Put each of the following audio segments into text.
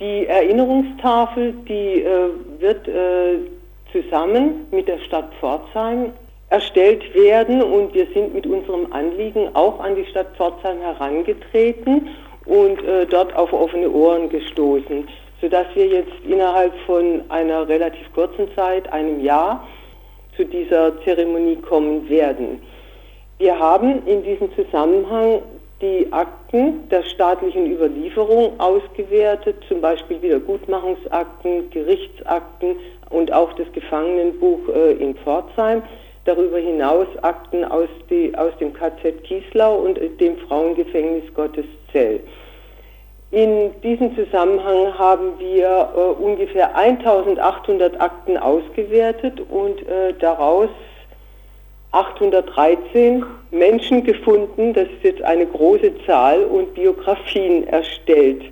Die Erinnerungstafel, die äh, wird äh, zusammen mit der Stadt Pforzheim erstellt werden und wir sind mit unserem Anliegen auch an die Stadt Pforzheim herangetreten und äh, dort auf offene Ohren gestoßen, sodass wir jetzt innerhalb von einer relativ kurzen Zeit, einem Jahr, zu dieser Zeremonie kommen werden. Wir haben in diesem Zusammenhang die Akten der staatlichen Überlieferung ausgewertet, zum Beispiel Wiedergutmachungsakten, Gerichtsakten und auch das Gefangenenbuch äh, in Pforzheim. Darüber hinaus Akten aus, die, aus dem KZ Kieslau und dem Frauengefängnis Gotteszell. In diesem Zusammenhang haben wir äh, ungefähr 1800 Akten ausgewertet und äh, daraus 813 Menschen gefunden, das ist jetzt eine große Zahl, und Biografien erstellt.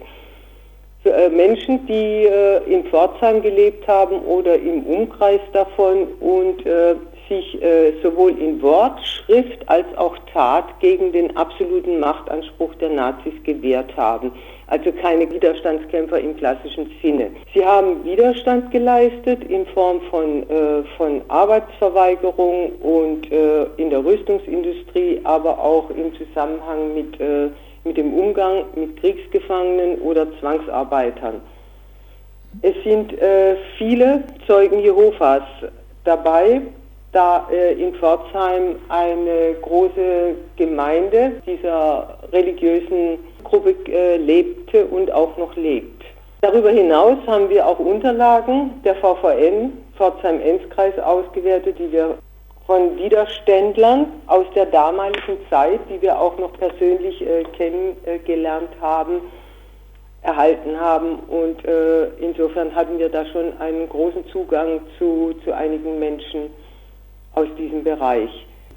Äh, Menschen, die äh, in Pforzheim gelebt haben oder im Umkreis davon und äh, sich sowohl in Wort, Schrift als auch Tat gegen den absoluten Machtanspruch der Nazis gewehrt haben. Also keine Widerstandskämpfer im klassischen Sinne. Sie haben Widerstand geleistet in Form von, äh, von Arbeitsverweigerung und äh, in der Rüstungsindustrie, aber auch im Zusammenhang mit, äh, mit dem Umgang mit Kriegsgefangenen oder Zwangsarbeitern. Es sind äh, viele Zeugen Jehovas dabei, da äh, in Pforzheim eine große Gemeinde dieser religiösen Gruppe äh, lebte und auch noch lebt. Darüber hinaus haben wir auch Unterlagen der VVN, Pforzheim-Enzkreis, ausgewertet, die wir von Widerständlern aus der damaligen Zeit, die wir auch noch persönlich äh, kennengelernt haben, erhalten haben. Und äh, insofern hatten wir da schon einen großen Zugang zu, zu einigen Menschen aus diesem Bereich.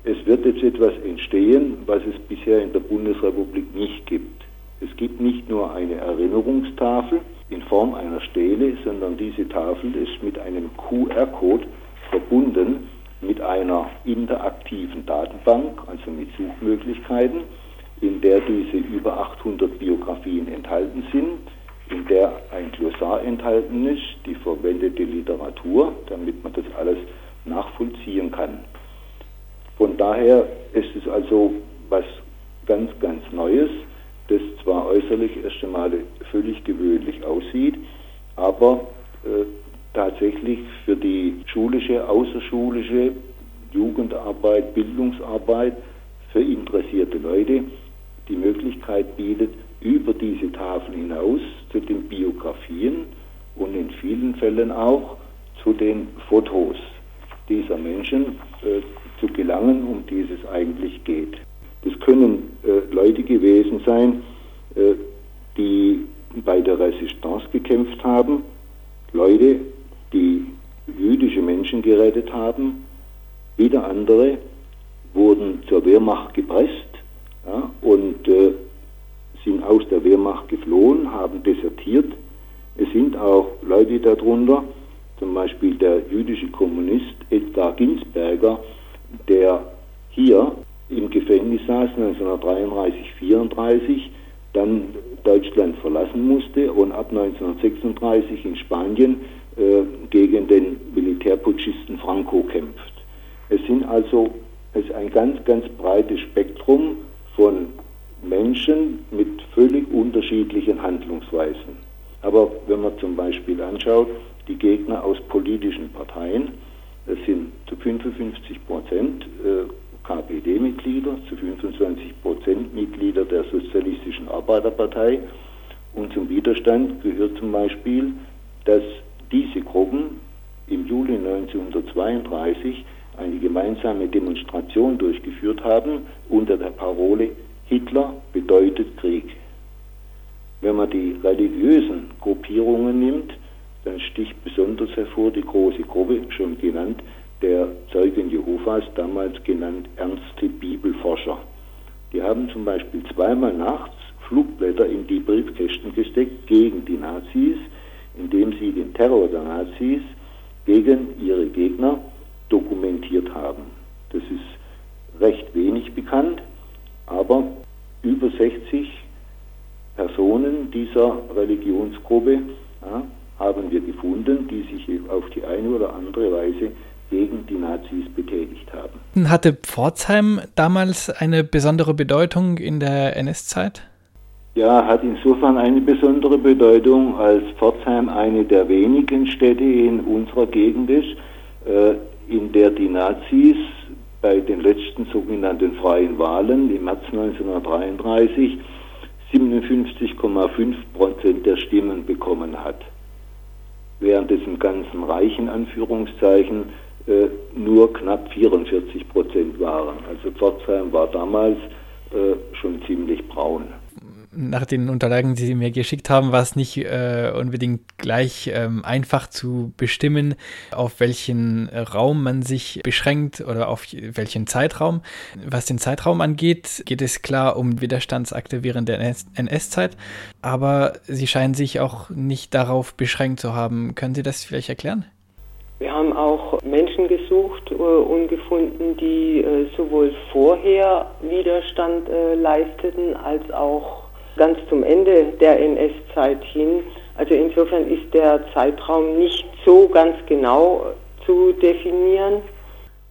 Es wird jetzt etwas entstehen, was es bisher in der Bundesrepublik nicht gibt. Es gibt nicht nur eine Erinnerungstafel in Form einer Stele, sondern diese Tafel ist mit einem QR-Code verbunden mit einer interaktiven Datenbank, also mit Suchmöglichkeiten, in der diese über 800 Biografien enthalten sind, in der ein Glossar enthalten ist, die verwendete Literatur, damit man das alles nachvollziehen kann. Von daher ist es also was ganz, ganz Neues, das zwar äußerlich erst einmal völlig gewöhnlich aussieht, aber äh, tatsächlich für die schulische, außerschulische Jugendarbeit, Bildungsarbeit für interessierte Leute die Möglichkeit bietet, über diese Tafel hinaus zu den Biografien und in vielen Fällen auch zu den Fotos dieser Menschen äh, zu gelangen, um die es eigentlich geht. Das können äh, Leute gewesen sein, äh, die bei der Resistance gekämpft haben, Leute, die jüdische Menschen gerettet haben, wieder andere wurden zur Wehrmacht gepresst ja, und äh, sind aus der Wehrmacht geflohen, haben desertiert. Es sind auch Leute darunter, zum Beispiel der jüdische Kommunist Edgar Ginsberger, der hier im Gefängnis saß 1933, 34, dann Deutschland verlassen musste und ab 1936 in Spanien äh, gegen den Militärputschisten Franco kämpft. Es sind also es ist ein ganz, ganz breites Spektrum von Menschen mit völlig unterschiedlichen Handlungsweisen. Aber wenn man zum Beispiel anschaut, die Gegner aus politischen Parteien. Das sind zu 55 Prozent äh, KPD-Mitglieder, zu 25 Prozent Mitglieder der Sozialistischen Arbeiterpartei. Und zum Widerstand gehört zum Beispiel, dass diese Gruppen im Juli 1932 eine gemeinsame Demonstration durchgeführt haben unter der Parole Hitler bedeutet Krieg. Wenn man die religiösen Gruppierungen nimmt, besonders hervor die große Gruppe, schon genannt, der Zeugen Jehovas, damals genannt ernste Bibelforscher. Die haben zum Beispiel zweimal nachts Flugblätter in die Briefkästen gesteckt gegen die Nazis, indem sie den Terror der Nazis gegen ihre Gegner dokumentiert haben. Das ist recht wenig bekannt, aber über 60 Personen dieser Religionsgruppe ja, haben wir gefunden, die sich auf die eine oder andere Weise gegen die Nazis betätigt haben. Hatte Pforzheim damals eine besondere Bedeutung in der NS-Zeit? Ja, hat insofern eine besondere Bedeutung, als Pforzheim eine der wenigen Städte in unserer Gegend ist, äh, in der die Nazis bei den letzten sogenannten freien Wahlen im März 1933 57,5 Prozent der Stimmen bekommen hat. Während es im ganzen Reich in Anführungszeichen äh, nur knapp 44 Prozent waren. Also Pforzheim war damals äh, schon ziemlich braun nach den Unterlagen, die Sie mir geschickt haben, war es nicht äh, unbedingt gleich ähm, einfach zu bestimmen, auf welchen Raum man sich beschränkt oder auf welchen Zeitraum. Was den Zeitraum angeht, geht es klar um Widerstandsakte während der NS-Zeit, aber Sie scheinen sich auch nicht darauf beschränkt zu haben. Können Sie das vielleicht erklären? Wir haben auch Menschen gesucht äh, und gefunden, die äh, sowohl vorher Widerstand äh, leisteten als auch ganz zum Ende der NS-Zeit hin. Also insofern ist der Zeitraum nicht so ganz genau zu definieren.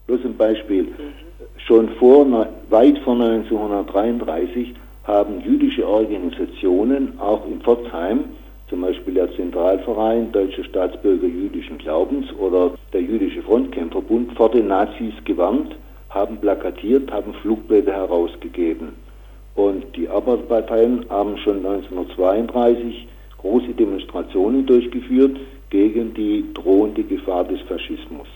Bloß ein Beispiel. Mhm. Schon vor, weit vor 1933 haben jüdische Organisationen auch in Pforzheim, zum Beispiel der Zentralverein Deutsche Staatsbürger jüdischen Glaubens oder der Jüdische Frontkämpferbund, vor den Nazis gewarnt, haben plakatiert, haben Flugblätter herausgegeben. Und die Arbeiterparteien haben schon 1932 große Demonstrationen durchgeführt gegen die drohende Gefahr des Faschismus.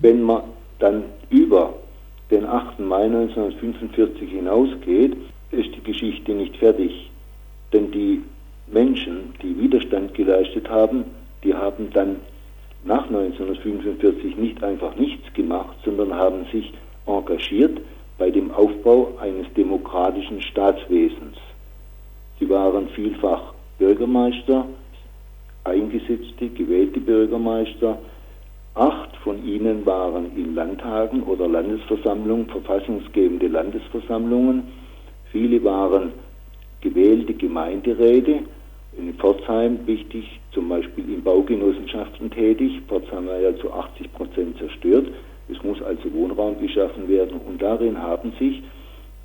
Wenn man dann über den 8. Mai 1945 hinausgeht, ist die Geschichte nicht fertig. Denn die Menschen, die Widerstand geleistet haben, die haben dann nach 1945 nicht einfach nichts gemacht, sondern haben sich engagiert bei dem Aufbau eines demokratischen Staatswesens. Sie waren vielfach Bürgermeister, eingesetzte, gewählte Bürgermeister. Acht von ihnen waren in Landtagen oder Landesversammlungen, verfassungsgebende Landesversammlungen. Viele waren gewählte Gemeinderäte. In Pforzheim wichtig, zum Beispiel in Baugenossenschaften tätig. Pforzheim war ja zu 80 Prozent zerstört. Es muss also Wohnraum geschaffen werden und darin haben sich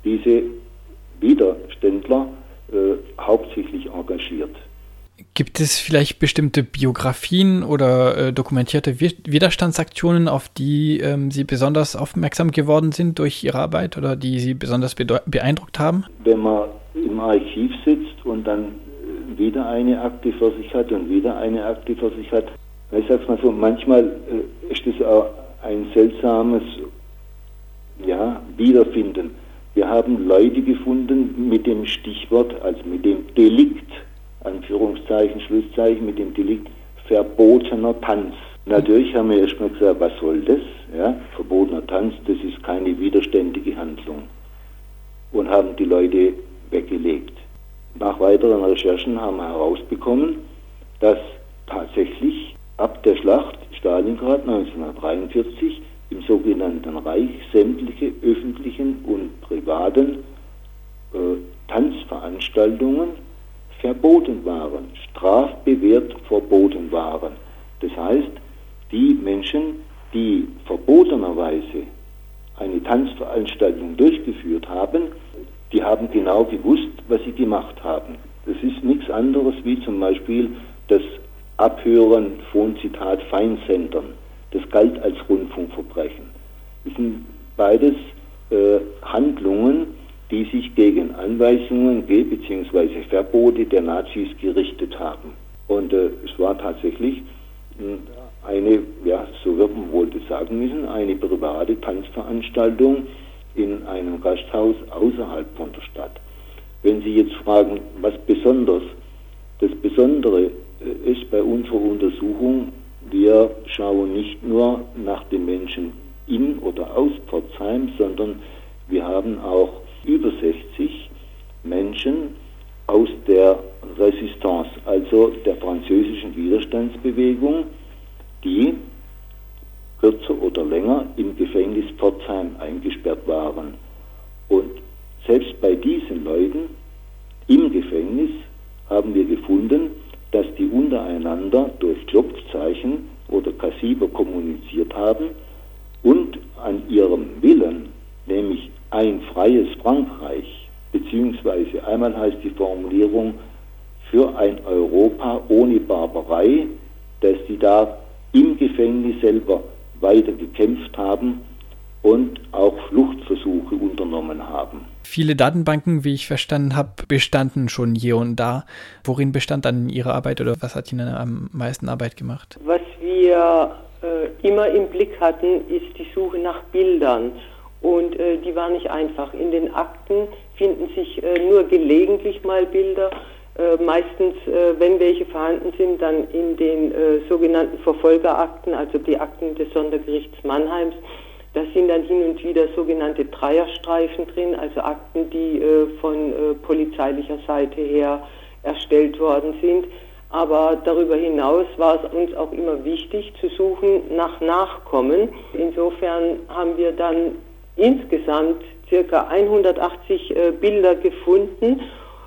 diese Widerständler äh, hauptsächlich engagiert. Gibt es vielleicht bestimmte Biografien oder äh, dokumentierte Widerstandsaktionen, auf die ähm, Sie besonders aufmerksam geworden sind durch Ihre Arbeit oder die Sie besonders beeindruckt haben? Wenn man im Archiv sitzt und dann äh, wieder eine Akte vor sich hat und wieder eine Akte vor sich hat, ich sag's mal so, manchmal äh, ist das auch ein seltsames ja, Wiederfinden. Wir haben Leute gefunden mit dem Stichwort, also mit dem Delikt, Anführungszeichen, Schlusszeichen, mit dem Delikt verbotener Tanz. Natürlich haben wir erstmal gesagt, was soll das? Ja, verbotener Tanz, das ist keine widerständige Handlung. Und haben die Leute weggelegt. Nach weiteren Recherchen haben wir herausbekommen, dass tatsächlich ab der Schlacht Stalingrad 1943 im sogenannten Reich sämtliche öffentlichen und privaten äh, Tanzveranstaltungen verboten waren, strafbewehrt verboten waren. Das heißt, die Menschen, die verbotenerweise eine Tanzveranstaltung durchgeführt haben, die haben genau gewusst, was sie gemacht haben. Das ist nichts anderes wie zum Beispiel das Abhören von Zitat Feinsendern. Das galt als Rundfunkverbrechen. Das sind beides äh, Handlungen, die sich gegen Anweisungen bzw. Verbote der Nazis gerichtet haben. Und äh, es war tatsächlich hm, eine, ja, so wird man wohl das sagen müssen, eine private Tanzveranstaltung in einem Gasthaus außerhalb von der Stadt. Wenn Sie jetzt fragen, was besonders, das Besondere ist bei unserer Untersuchung, wir schauen nicht nur nach den Menschen in oder aus Pforzheim, sondern wir haben auch über 60 Menschen aus der Resistance, also der französischen Widerstandsbewegung, die kürzer oder länger im Gefängnis Pforzheim eingesperrt waren. Und selbst bei diesen Leuten im Gefängnis haben wir gefunden, dass die untereinander durch Klopfzeichen oder Kassiber kommuniziert haben und an ihrem Willen, nämlich ein freies Frankreich, beziehungsweise einmal heißt die Formulierung für ein Europa ohne Barbarei, dass sie da im Gefängnis selber weiter gekämpft haben und auch Fluchtversuche unternommen haben. Viele Datenbanken, wie ich verstanden habe, bestanden schon hier und da. Worin bestand dann Ihre Arbeit oder was hat Ihnen am meisten Arbeit gemacht? Was wir äh, immer im Blick hatten, ist die Suche nach Bildern. Und äh, die war nicht einfach. In den Akten finden sich äh, nur gelegentlich mal Bilder. Äh, meistens, äh, wenn welche vorhanden sind, dann in den äh, sogenannten Verfolgerakten, also die Akten des Sondergerichts Mannheims. Da sind dann hin und wieder sogenannte Dreierstreifen drin, also Akten, die von polizeilicher Seite her erstellt worden sind. Aber darüber hinaus war es uns auch immer wichtig zu suchen nach Nachkommen. Insofern haben wir dann insgesamt circa 180 äh, Bilder gefunden,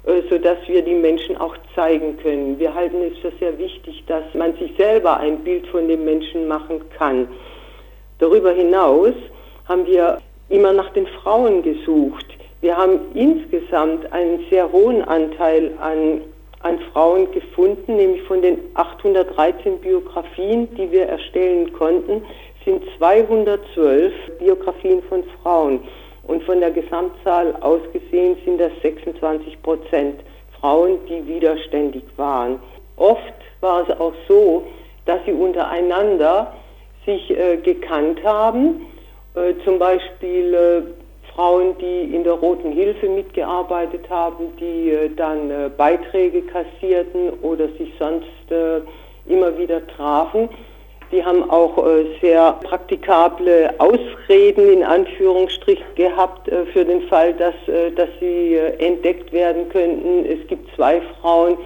äh, sodass wir die Menschen auch zeigen können. Wir halten es für sehr wichtig, dass man sich selber ein Bild von dem Menschen machen kann. Darüber hinaus haben wir immer nach den Frauen gesucht. Wir haben insgesamt einen sehr hohen Anteil an an Frauen gefunden, nämlich von den 813 Biografien, die wir erstellen konnten, sind 212 Biografien von Frauen. Und von der Gesamtzahl ausgesehen sind das 26 Prozent Frauen, die widerständig waren. Oft war es auch so, dass sie untereinander sich äh, gekannt haben. Äh, zum Beispiel äh, Frauen, die in der Roten Hilfe mitgearbeitet haben, die äh, dann äh, Beiträge kassierten oder sich sonst äh, immer wieder trafen. Die haben auch sehr praktikable Ausreden in Anführungsstrich gehabt für den Fall, dass, dass sie entdeckt werden könnten. Es gibt zwei Frauen,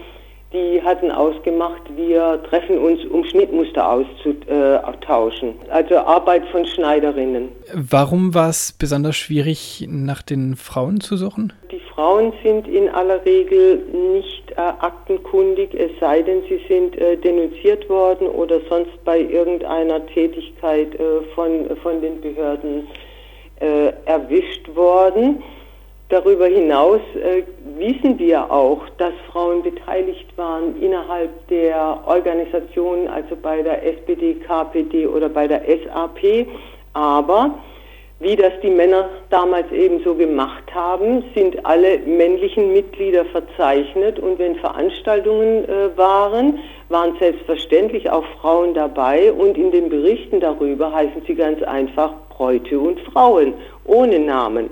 die hatten ausgemacht, wir treffen uns, um Schnittmuster auszutauschen. Also Arbeit von Schneiderinnen. Warum war es besonders schwierig, nach den Frauen zu suchen? Die Frauen sind in aller Regel nicht äh, aktenkundig, es sei denn, sie sind äh, denunziert worden oder sonst bei irgendeiner Tätigkeit äh, von, von den Behörden äh, erwischt worden. Darüber hinaus äh, wissen wir auch, dass Frauen beteiligt waren innerhalb der Organisation, also bei der SPD, KPD oder bei der SAP. Aber wie das die Männer damals eben so gemacht haben, sind alle männlichen Mitglieder verzeichnet und wenn Veranstaltungen äh, waren, waren selbstverständlich auch Frauen dabei und in den Berichten darüber heißen sie ganz einfach Bräute und Frauen ohne Namen.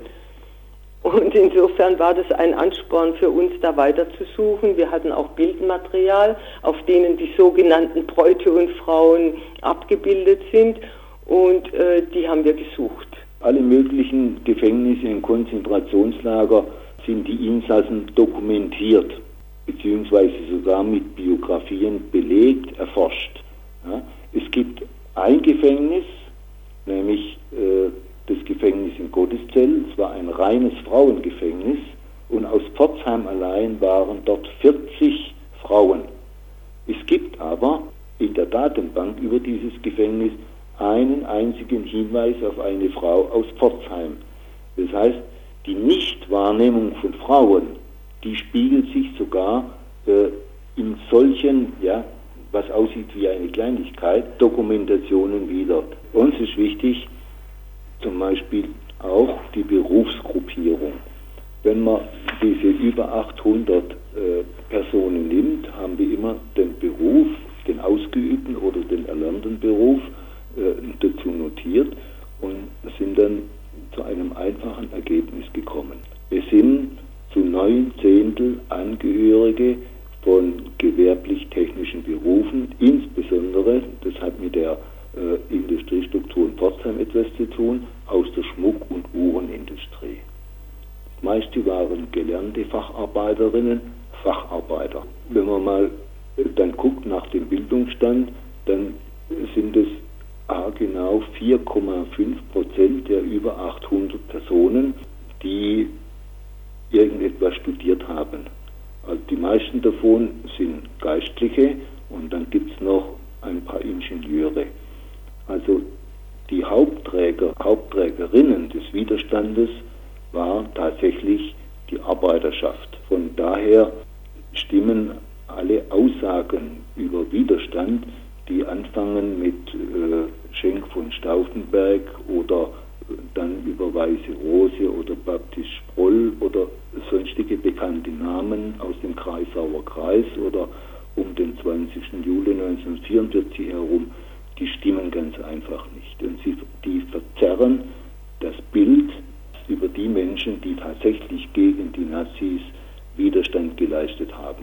Und insofern war das ein Ansporn für uns, da weiter zu suchen. Wir hatten auch Bildmaterial, auf denen die sogenannten Bräute und Frauen abgebildet sind. Und äh, die haben wir gesucht. Alle möglichen Gefängnisse in Konzentrationslager sind die Insassen dokumentiert, beziehungsweise sogar mit Biografien belegt, erforscht. Ja? Es gibt ein Gefängnis, nämlich äh, das Gefängnis in Gotteszell. Es war ein reines Frauengefängnis und aus Pforzheim allein waren dort 40 Frauen. Es gibt aber in der Datenbank über dieses Gefängnis einen einzigen Hinweis auf eine Frau aus Pforzheim. Das heißt, die Nichtwahrnehmung von Frauen, die spiegelt sich sogar äh, in solchen, ja, was aussieht wie eine Kleinigkeit, Dokumentationen wieder. Uns ist wichtig, zum Beispiel auch die Berufsgruppierung. Wenn man diese über 800 äh, Personen nimmt, haben wir immer den Beruf, den ausgeübten oder den erlernten Beruf äh, dazu notiert und sind dann zu einem einfachen Ergebnis gekommen. Es sind zu neun Zehntel Angehörige von gewerblich-technischen Berufen, insbesondere, das hat mit der Pforzheim etwas zu tun, aus der Schmuck- und Uhrenindustrie. Meist waren gelernte Facharbeiterinnen, Facharbeiter. Wenn man mal äh, dann guckt nach dem Bildungsstand, dann sind es genau 4,5 Prozent der über 800 Personen, die irgendetwas studiert haben. Also die meisten davon sind Geistliche und dann gibt es noch ein paar Ingenieure. Also die Hauptträger, Hauptträgerinnen des Widerstandes war tatsächlich die Arbeiterschaft. Von daher stimmen alle Aussagen über Widerstand, die anfangen mit äh, Schenk von Stauffenberg oder äh, dann über Weiße Rose oder Baptist Sproll oder sonstige bekannte Namen aus dem Kreisauer Kreis oder um den 20. Juli 1944 herum, die stimmen ganz einfach nicht. Und sie, die verzerren das Bild über die Menschen, die tatsächlich gegen die Nazis Widerstand geleistet haben.